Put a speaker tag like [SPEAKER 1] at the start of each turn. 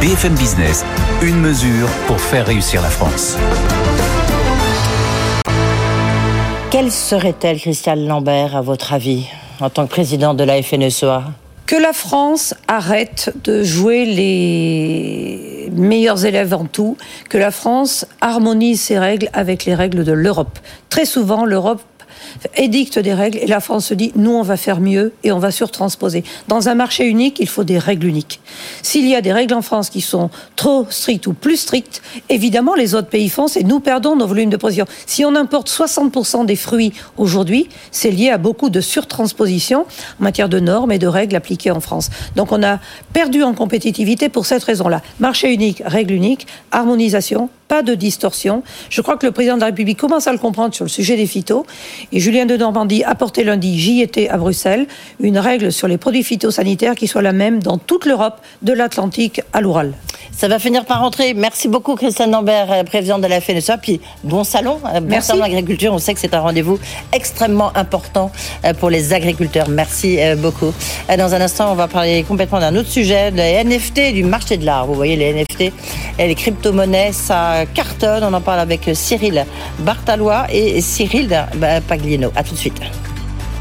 [SPEAKER 1] BFM Business, une mesure pour faire réussir la France.
[SPEAKER 2] Quelle serait-elle, Christiane Lambert, à votre avis, en tant que président de la FNSEA
[SPEAKER 3] que la France arrête de jouer les meilleurs élèves en tout, que la France harmonise ses règles avec les règles de l'Europe. Très souvent, l'Europe édicte des règles et la France se dit nous on va faire mieux et on va surtransposer. Dans un marché unique, il faut des règles uniques. S'il y a des règles en France qui sont trop strictes ou plus strictes, évidemment les autres pays foncent et nous perdons nos volumes de production. Si on importe 60% des fruits aujourd'hui, c'est lié à beaucoup de surtransposition en matière de normes et de règles appliquées en France. Donc on a perdu en compétitivité pour cette raison-là. Marché unique, règle unique, harmonisation, pas de distorsion. Je crois que le président de la République commence à le comprendre sur le sujet des phytos. Et Julien de Normandie a porté lundi, j'y à Bruxelles, une règle sur les produits phytosanitaires qui soit la même dans toute l'Europe, de l'Atlantique à l'Oural.
[SPEAKER 2] Ça va finir par rentrer. Merci beaucoup, Christiane Lambert, euh, présidente de la FNSA. Puis bon salon, euh, bon salon agriculture. On sait que c'est un rendez-vous extrêmement important euh, pour les agriculteurs. Merci beaucoup. Dans un instant, on va parler complètement d'un autre sujet, les NFT, du marché de l'art. Vous voyez, les NFT et les crypto-monnaies, ça cartonne. On en parle avec Cyril Bartalois et Cyril Paglieno. À tout de suite.